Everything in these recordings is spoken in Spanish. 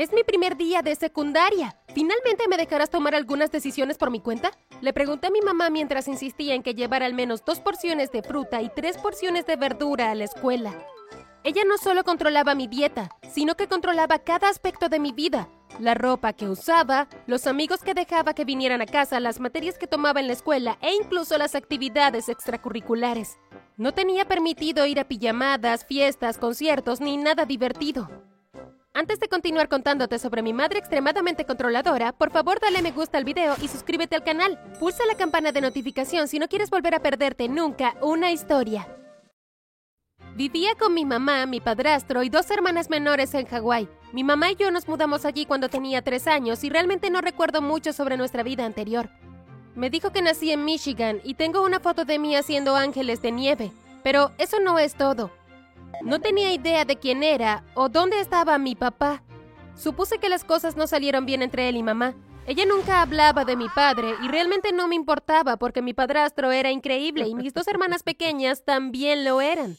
Es mi primer día de secundaria. ¿Finalmente me dejarás tomar algunas decisiones por mi cuenta? Le pregunté a mi mamá mientras insistía en que llevara al menos dos porciones de fruta y tres porciones de verdura a la escuela. Ella no solo controlaba mi dieta, sino que controlaba cada aspecto de mi vida. La ropa que usaba, los amigos que dejaba que vinieran a casa, las materias que tomaba en la escuela e incluso las actividades extracurriculares. No tenía permitido ir a pijamadas, fiestas, conciertos ni nada divertido. Antes de continuar contándote sobre mi madre extremadamente controladora, por favor dale me gusta al video y suscríbete al canal. Pulsa la campana de notificación si no quieres volver a perderte nunca una historia. Vivía con mi mamá, mi padrastro y dos hermanas menores en Hawái. Mi mamá y yo nos mudamos allí cuando tenía tres años y realmente no recuerdo mucho sobre nuestra vida anterior. Me dijo que nací en Michigan y tengo una foto de mí haciendo ángeles de nieve, pero eso no es todo. No tenía idea de quién era o dónde estaba mi papá. Supuse que las cosas no salieron bien entre él y mamá. Ella nunca hablaba de mi padre y realmente no me importaba porque mi padrastro era increíble y mis dos hermanas pequeñas también lo eran.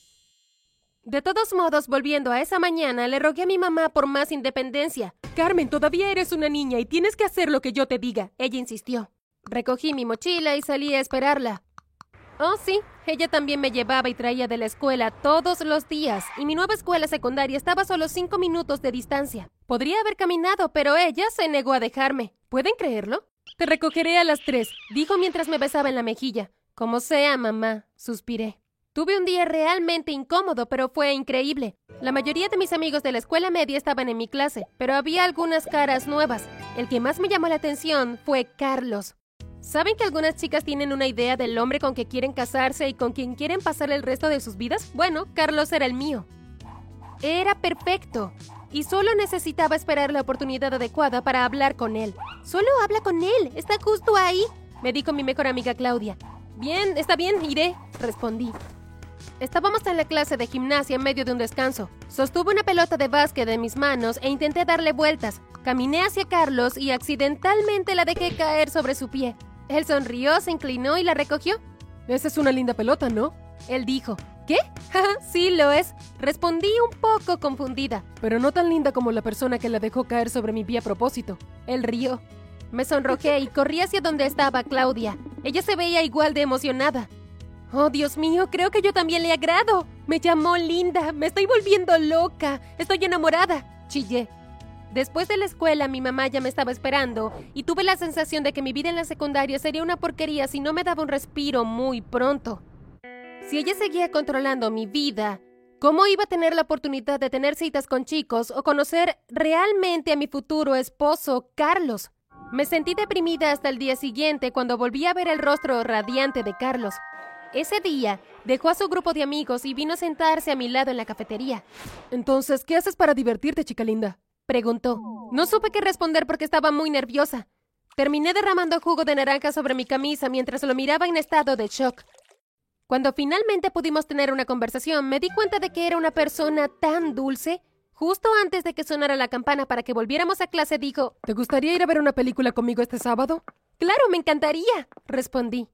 De todos modos, volviendo a esa mañana, le rogué a mi mamá por más independencia. Carmen, todavía eres una niña y tienes que hacer lo que yo te diga. Ella insistió. Recogí mi mochila y salí a esperarla. Oh, sí, ella también me llevaba y traía de la escuela todos los días, y mi nueva escuela secundaria estaba a solo cinco minutos de distancia. Podría haber caminado, pero ella se negó a dejarme. ¿Pueden creerlo? Te recogeré a las tres, dijo mientras me besaba en la mejilla. Como sea, mamá, suspiré. Tuve un día realmente incómodo, pero fue increíble. La mayoría de mis amigos de la escuela media estaban en mi clase, pero había algunas caras nuevas. El que más me llamó la atención fue Carlos. ¿Saben que algunas chicas tienen una idea del hombre con que quieren casarse y con quien quieren pasar el resto de sus vidas? Bueno, Carlos era el mío. Era perfecto. Y solo necesitaba esperar la oportunidad adecuada para hablar con él. Solo habla con él. Está justo ahí, me dijo mi mejor amiga Claudia. Bien, está bien, iré, respondí. Estábamos en la clase de gimnasia en medio de un descanso. Sostuve una pelota de básquet en mis manos e intenté darle vueltas. Caminé hacia Carlos y accidentalmente la dejé caer sobre su pie. Él sonrió, se inclinó y la recogió. Esa es una linda pelota, ¿no? Él dijo. ¿Qué? sí, lo es. Respondí un poco confundida. Pero no tan linda como la persona que la dejó caer sobre mi pie a propósito. Él rió. Me sonrojé y corrí hacia donde estaba Claudia. Ella se veía igual de emocionada. Oh, Dios mío, creo que yo también le agrado. Me llamó linda. Me estoy volviendo loca. Estoy enamorada. Chillé. Después de la escuela, mi mamá ya me estaba esperando y tuve la sensación de que mi vida en la secundaria sería una porquería si no me daba un respiro muy pronto. Si ella seguía controlando mi vida, ¿cómo iba a tener la oportunidad de tener citas con chicos o conocer realmente a mi futuro esposo, Carlos? Me sentí deprimida hasta el día siguiente cuando volví a ver el rostro radiante de Carlos. Ese día, dejó a su grupo de amigos y vino a sentarse a mi lado en la cafetería. Entonces, ¿qué haces para divertirte, chica linda? Preguntó. No supe qué responder porque estaba muy nerviosa. Terminé derramando jugo de naranja sobre mi camisa mientras lo miraba en estado de shock. Cuando finalmente pudimos tener una conversación, me di cuenta de que era una persona tan dulce. Justo antes de que sonara la campana para que volviéramos a clase, dijo, ¿Te gustaría ir a ver una película conmigo este sábado? Claro, me encantaría, respondí.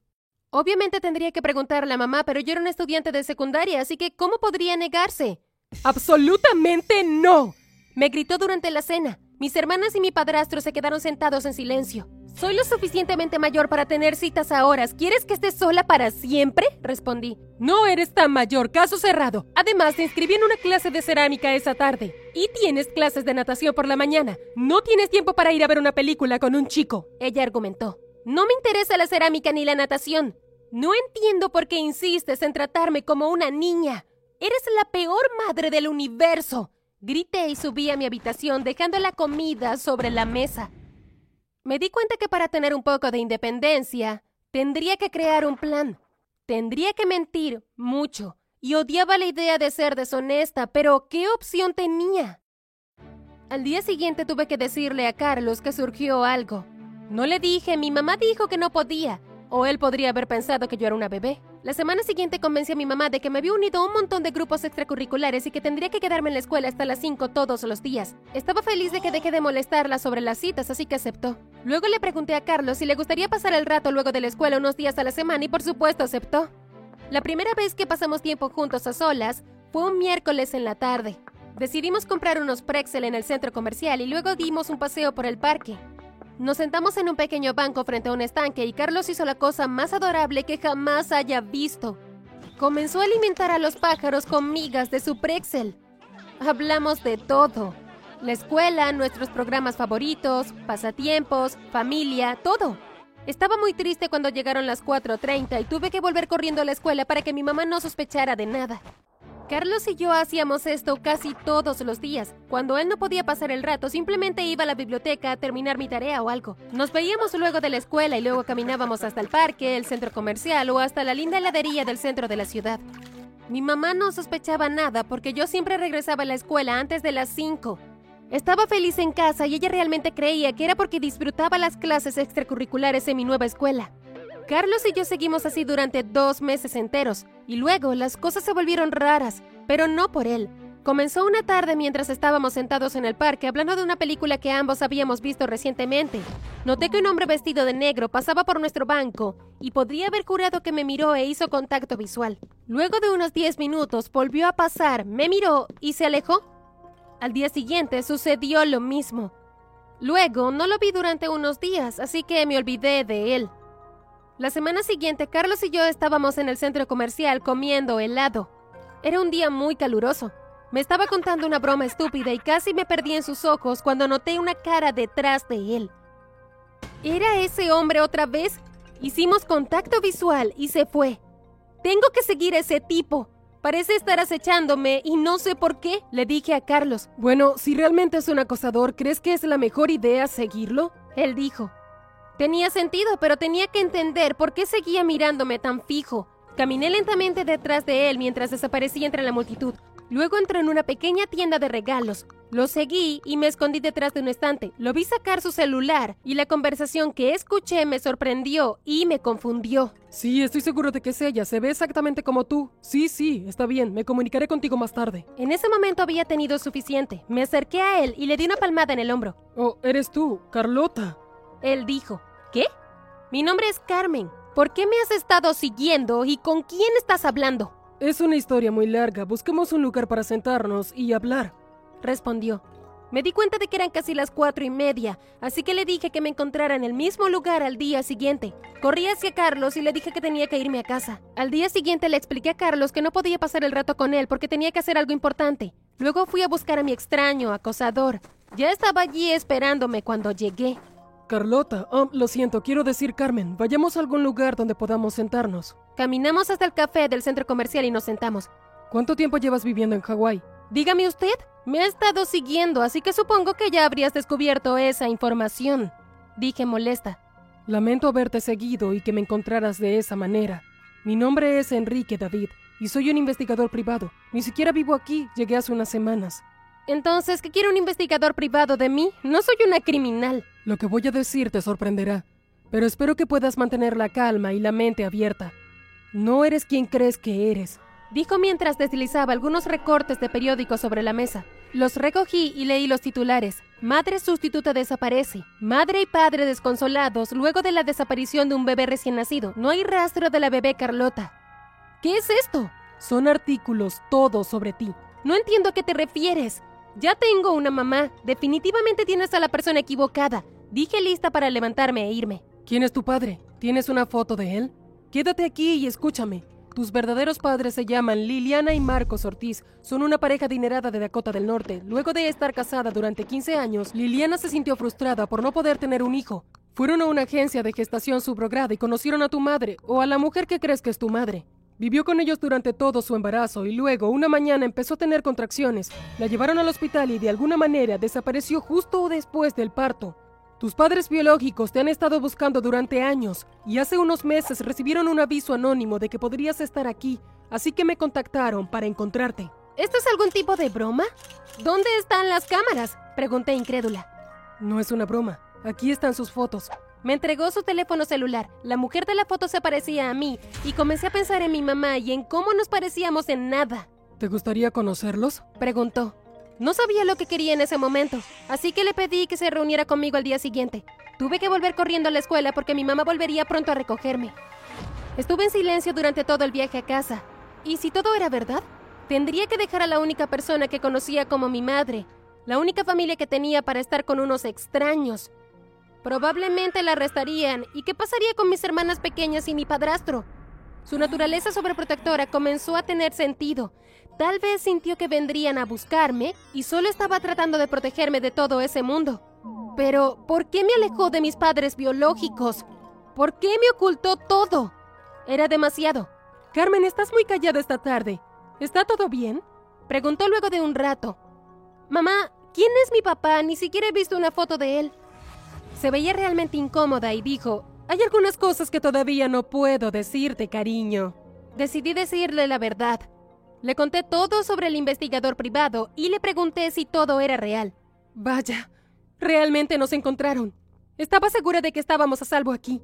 Obviamente tendría que preguntarle a mamá, pero yo era un estudiante de secundaria, así que ¿cómo podría negarse? Absolutamente no, me gritó durante la cena. Mis hermanas y mi padrastro se quedaron sentados en silencio. Soy lo suficientemente mayor para tener citas a horas. ¿Quieres que esté sola para siempre? Respondí. No eres tan mayor, caso cerrado. Además, te inscribí en una clase de cerámica esa tarde. Y tienes clases de natación por la mañana. No tienes tiempo para ir a ver una película con un chico. Ella argumentó. No me interesa la cerámica ni la natación. No entiendo por qué insistes en tratarme como una niña. Eres la peor madre del universo. Grité y subí a mi habitación dejando la comida sobre la mesa. Me di cuenta que para tener un poco de independencia, tendría que crear un plan. Tendría que mentir mucho. Y odiaba la idea de ser deshonesta, pero ¿qué opción tenía? Al día siguiente tuve que decirle a Carlos que surgió algo. No le dije, mi mamá dijo que no podía, o él podría haber pensado que yo era una bebé. La semana siguiente convencí a mi mamá de que me había unido a un montón de grupos extracurriculares y que tendría que quedarme en la escuela hasta las 5 todos los días. Estaba feliz de que dejé de molestarla sobre las citas, así que aceptó. Luego le pregunté a Carlos si le gustaría pasar el rato luego de la escuela unos días a la semana y por supuesto aceptó. La primera vez que pasamos tiempo juntos a solas fue un miércoles en la tarde. Decidimos comprar unos pretzel en el centro comercial y luego dimos un paseo por el parque. Nos sentamos en un pequeño banco frente a un estanque y Carlos hizo la cosa más adorable que jamás haya visto. Comenzó a alimentar a los pájaros con migas de su pretzel. Hablamos de todo. La escuela, nuestros programas favoritos, pasatiempos, familia, todo. Estaba muy triste cuando llegaron las 4.30 y tuve que volver corriendo a la escuela para que mi mamá no sospechara de nada. Carlos y yo hacíamos esto casi todos los días. Cuando él no podía pasar el rato, simplemente iba a la biblioteca a terminar mi tarea o algo. Nos veíamos luego de la escuela y luego caminábamos hasta el parque, el centro comercial o hasta la linda heladería del centro de la ciudad. Mi mamá no sospechaba nada porque yo siempre regresaba a la escuela antes de las 5. Estaba feliz en casa y ella realmente creía que era porque disfrutaba las clases extracurriculares en mi nueva escuela. Carlos y yo seguimos así durante dos meses enteros, y luego las cosas se volvieron raras, pero no por él. Comenzó una tarde mientras estábamos sentados en el parque hablando de una película que ambos habíamos visto recientemente. Noté que un hombre vestido de negro pasaba por nuestro banco y podría haber jurado que me miró e hizo contacto visual. Luego de unos 10 minutos volvió a pasar, me miró y se alejó. Al día siguiente sucedió lo mismo. Luego no lo vi durante unos días, así que me olvidé de él. La semana siguiente, Carlos y yo estábamos en el centro comercial comiendo helado. Era un día muy caluroso. Me estaba contando una broma estúpida y casi me perdí en sus ojos cuando noté una cara detrás de él. ¿Era ese hombre otra vez? Hicimos contacto visual y se fue. Tengo que seguir a ese tipo. Parece estar acechándome y no sé por qué, le dije a Carlos. Bueno, si realmente es un acosador, ¿crees que es la mejor idea seguirlo? Él dijo. Tenía sentido, pero tenía que entender por qué seguía mirándome tan fijo. Caminé lentamente detrás de él mientras desaparecía entre la multitud. Luego entró en una pequeña tienda de regalos. Lo seguí y me escondí detrás de un estante. Lo vi sacar su celular y la conversación que escuché me sorprendió y me confundió. Sí, estoy seguro de que es ella. Se ve exactamente como tú. Sí, sí, está bien. Me comunicaré contigo más tarde. En ese momento había tenido suficiente. Me acerqué a él y le di una palmada en el hombro. Oh, eres tú, Carlota. Él dijo. ¿Qué? Mi nombre es Carmen. ¿Por qué me has estado siguiendo y con quién estás hablando? Es una historia muy larga. Busquemos un lugar para sentarnos y hablar. Respondió. Me di cuenta de que eran casi las cuatro y media, así que le dije que me encontrara en el mismo lugar al día siguiente. Corrí hacia Carlos y le dije que tenía que irme a casa. Al día siguiente le expliqué a Carlos que no podía pasar el rato con él porque tenía que hacer algo importante. Luego fui a buscar a mi extraño acosador. Ya estaba allí esperándome cuando llegué. Carlota, oh, lo siento, quiero decir Carmen, vayamos a algún lugar donde podamos sentarnos. Caminamos hasta el café del centro comercial y nos sentamos. ¿Cuánto tiempo llevas viviendo en Hawái? Dígame usted, me ha estado siguiendo, así que supongo que ya habrías descubierto esa información. Dije molesta. Lamento haberte seguido y que me encontraras de esa manera. Mi nombre es Enrique David y soy un investigador privado. Ni siquiera vivo aquí, llegué hace unas semanas. Entonces, ¿qué quiere un investigador privado de mí? No soy una criminal. Lo que voy a decir te sorprenderá, pero espero que puedas mantener la calma y la mente abierta. No eres quien crees que eres. Dijo mientras deslizaba algunos recortes de periódicos sobre la mesa. Los recogí y leí los titulares. Madre sustituta desaparece. Madre y padre desconsolados luego de la desaparición de un bebé recién nacido. No hay rastro de la bebé Carlota. ¿Qué es esto? Son artículos todos sobre ti. No entiendo a qué te refieres. Ya tengo una mamá. Definitivamente tienes a la persona equivocada. Dije lista para levantarme e irme. ¿Quién es tu padre? ¿Tienes una foto de él? Quédate aquí y escúchame. Tus verdaderos padres se llaman Liliana y Marcos Ortiz. Son una pareja adinerada de Dakota del Norte. Luego de estar casada durante 15 años, Liliana se sintió frustrada por no poder tener un hijo. Fueron a una agencia de gestación subrogada y conocieron a tu madre, o a la mujer que crees que es tu madre. Vivió con ellos durante todo su embarazo y luego una mañana empezó a tener contracciones. La llevaron al hospital y de alguna manera desapareció justo después del parto. Tus padres biológicos te han estado buscando durante años y hace unos meses recibieron un aviso anónimo de que podrías estar aquí, así que me contactaron para encontrarte. ¿Esto es algún tipo de broma? ¿Dónde están las cámaras? Pregunté incrédula. No es una broma. Aquí están sus fotos. Me entregó su teléfono celular. La mujer de la foto se parecía a mí y comencé a pensar en mi mamá y en cómo nos parecíamos en nada. ¿Te gustaría conocerlos? Preguntó. No sabía lo que quería en ese momento, así que le pedí que se reuniera conmigo al día siguiente. Tuve que volver corriendo a la escuela porque mi mamá volvería pronto a recogerme. Estuve en silencio durante todo el viaje a casa. ¿Y si todo era verdad? Tendría que dejar a la única persona que conocía como mi madre, la única familia que tenía para estar con unos extraños. Probablemente la arrestarían. ¿Y qué pasaría con mis hermanas pequeñas y mi padrastro? Su naturaleza sobreprotectora comenzó a tener sentido. Tal vez sintió que vendrían a buscarme y solo estaba tratando de protegerme de todo ese mundo. Pero, ¿por qué me alejó de mis padres biológicos? ¿Por qué me ocultó todo? Era demasiado. Carmen, estás muy callada esta tarde. ¿Está todo bien? Preguntó luego de un rato. Mamá, ¿quién es mi papá? Ni siquiera he visto una foto de él. Se veía realmente incómoda y dijo, hay algunas cosas que todavía no puedo decirte, cariño. Decidí decirle la verdad. Le conté todo sobre el investigador privado y le pregunté si todo era real. Vaya, realmente nos encontraron. Estaba segura de que estábamos a salvo aquí.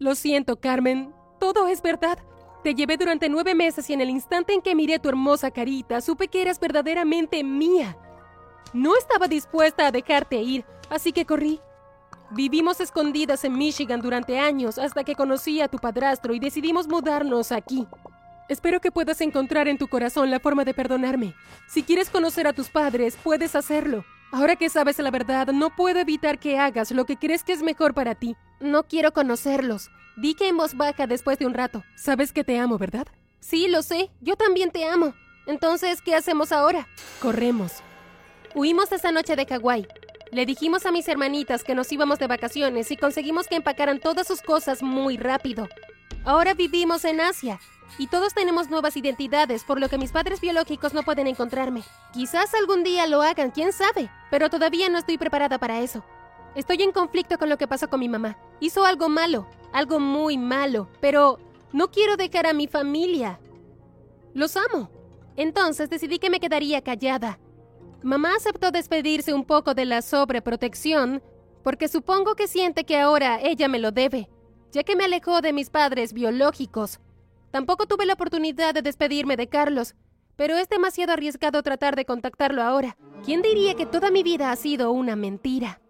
Lo siento, Carmen, todo es verdad. Te llevé durante nueve meses y en el instante en que miré tu hermosa carita, supe que eras verdaderamente mía. No estaba dispuesta a dejarte ir, así que corrí. Vivimos escondidas en Michigan durante años hasta que conocí a tu padrastro y decidimos mudarnos aquí. Espero que puedas encontrar en tu corazón la forma de perdonarme. Si quieres conocer a tus padres, puedes hacerlo. Ahora que sabes la verdad, no puedo evitar que hagas lo que crees que es mejor para ti. No quiero conocerlos. Di que en voz baja después de un rato. Sabes que te amo, ¿verdad? Sí, lo sé. Yo también te amo. Entonces, ¿qué hacemos ahora? Corremos. Huimos esa noche de Hawái. Le dijimos a mis hermanitas que nos íbamos de vacaciones y conseguimos que empacaran todas sus cosas muy rápido. Ahora vivimos en Asia y todos tenemos nuevas identidades, por lo que mis padres biológicos no pueden encontrarme. Quizás algún día lo hagan, quién sabe, pero todavía no estoy preparada para eso. Estoy en conflicto con lo que pasó con mi mamá. Hizo algo malo, algo muy malo, pero no quiero dejar a mi familia. Los amo. Entonces decidí que me quedaría callada. Mamá aceptó despedirse un poco de la sobreprotección porque supongo que siente que ahora ella me lo debe, ya que me alejó de mis padres biológicos. Tampoco tuve la oportunidad de despedirme de Carlos, pero es demasiado arriesgado tratar de contactarlo ahora. ¿Quién diría que toda mi vida ha sido una mentira?